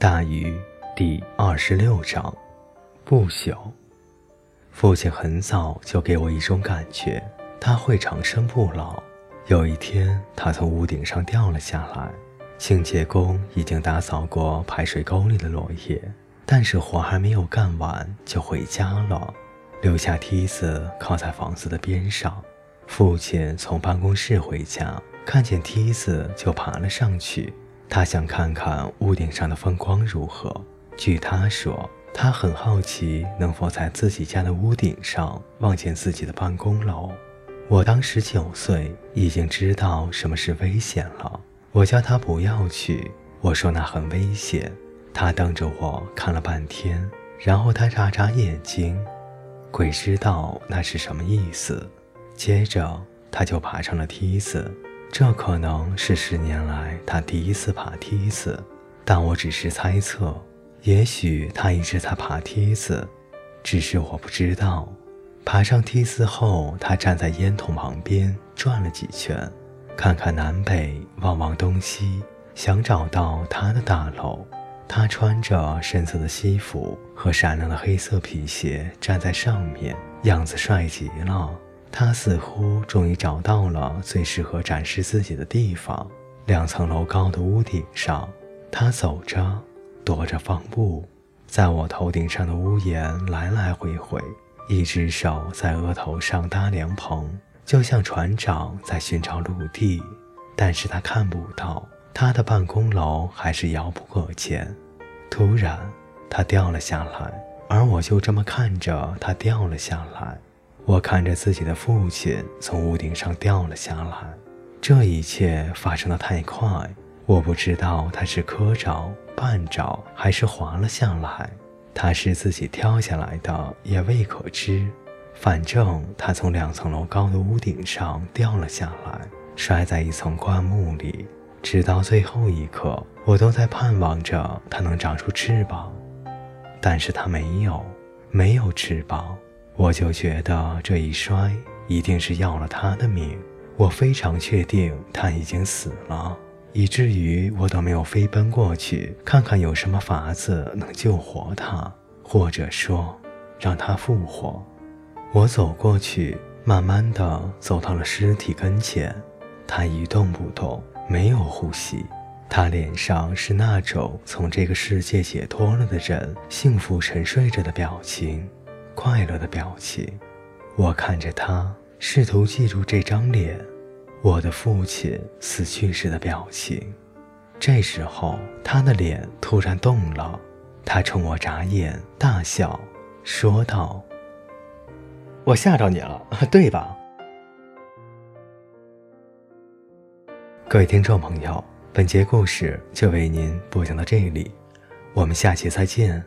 大禹第二十六章，不朽。父亲很早就给我一种感觉，他会长生不老。有一天，他从屋顶上掉了下来，清洁工已经打扫过排水沟里的落叶，但是活还没有干完就回家了，留下梯子靠在房子的边上。父亲从办公室回家，看见梯子就爬了上去。他想看看屋顶上的风光如何。据他说，他很好奇能否在自己家的屋顶上望见自己的办公楼。我当时九岁，已经知道什么是危险了。我叫他不要去，我说那很危险。他瞪着我看了半天，然后他眨眨眼睛，鬼知道那是什么意思。接着他就爬上了梯子。这可能是十年来他第一次爬梯子，但我只是猜测。也许他一直在爬梯子，只是我不知道。爬上梯子后，他站在烟筒旁边转了几圈，看看南北，望望东西，想找到他的大楼。他穿着深色的西服和闪亮的黑色皮鞋，站在上面，样子帅极了。他似乎终于找到了最适合展示自己的地方——两层楼高的屋顶上。他走着，踱着方步，在我头顶上的屋檐来来回回，一只手在额头上搭凉棚，就像船长在寻找陆地。但是他看不到，他的办公楼还是遥不可见。突然，他掉了下来，而我就这么看着他掉了下来。我看着自己的父亲从屋顶上掉了下来，这一切发生的太快，我不知道他是磕着、绊着还是滑了下来。他是自己跳下来的，也未可知。反正他从两层楼高的屋顶上掉了下来，摔在一层灌木里。直到最后一刻，我都在盼望着他能长出翅膀，但是他没有，没有翅膀。我就觉得这一摔一定是要了他的命，我非常确定他已经死了，以至于我都没有飞奔过去看看有什么法子能救活他，或者说让他复活。我走过去，慢慢的走到了尸体跟前，他一动不动，没有呼吸，他脸上是那种从这个世界解脱了的人幸福沉睡着的表情。快乐的表情，我看着他，试图记住这张脸，我的父亲死去时的表情。这时候，他的脸突然动了，他冲我眨眼，大笑，说道：“我吓着你了，对吧？”各位听众朋友，本节故事就为您播讲到这里，我们下期再见。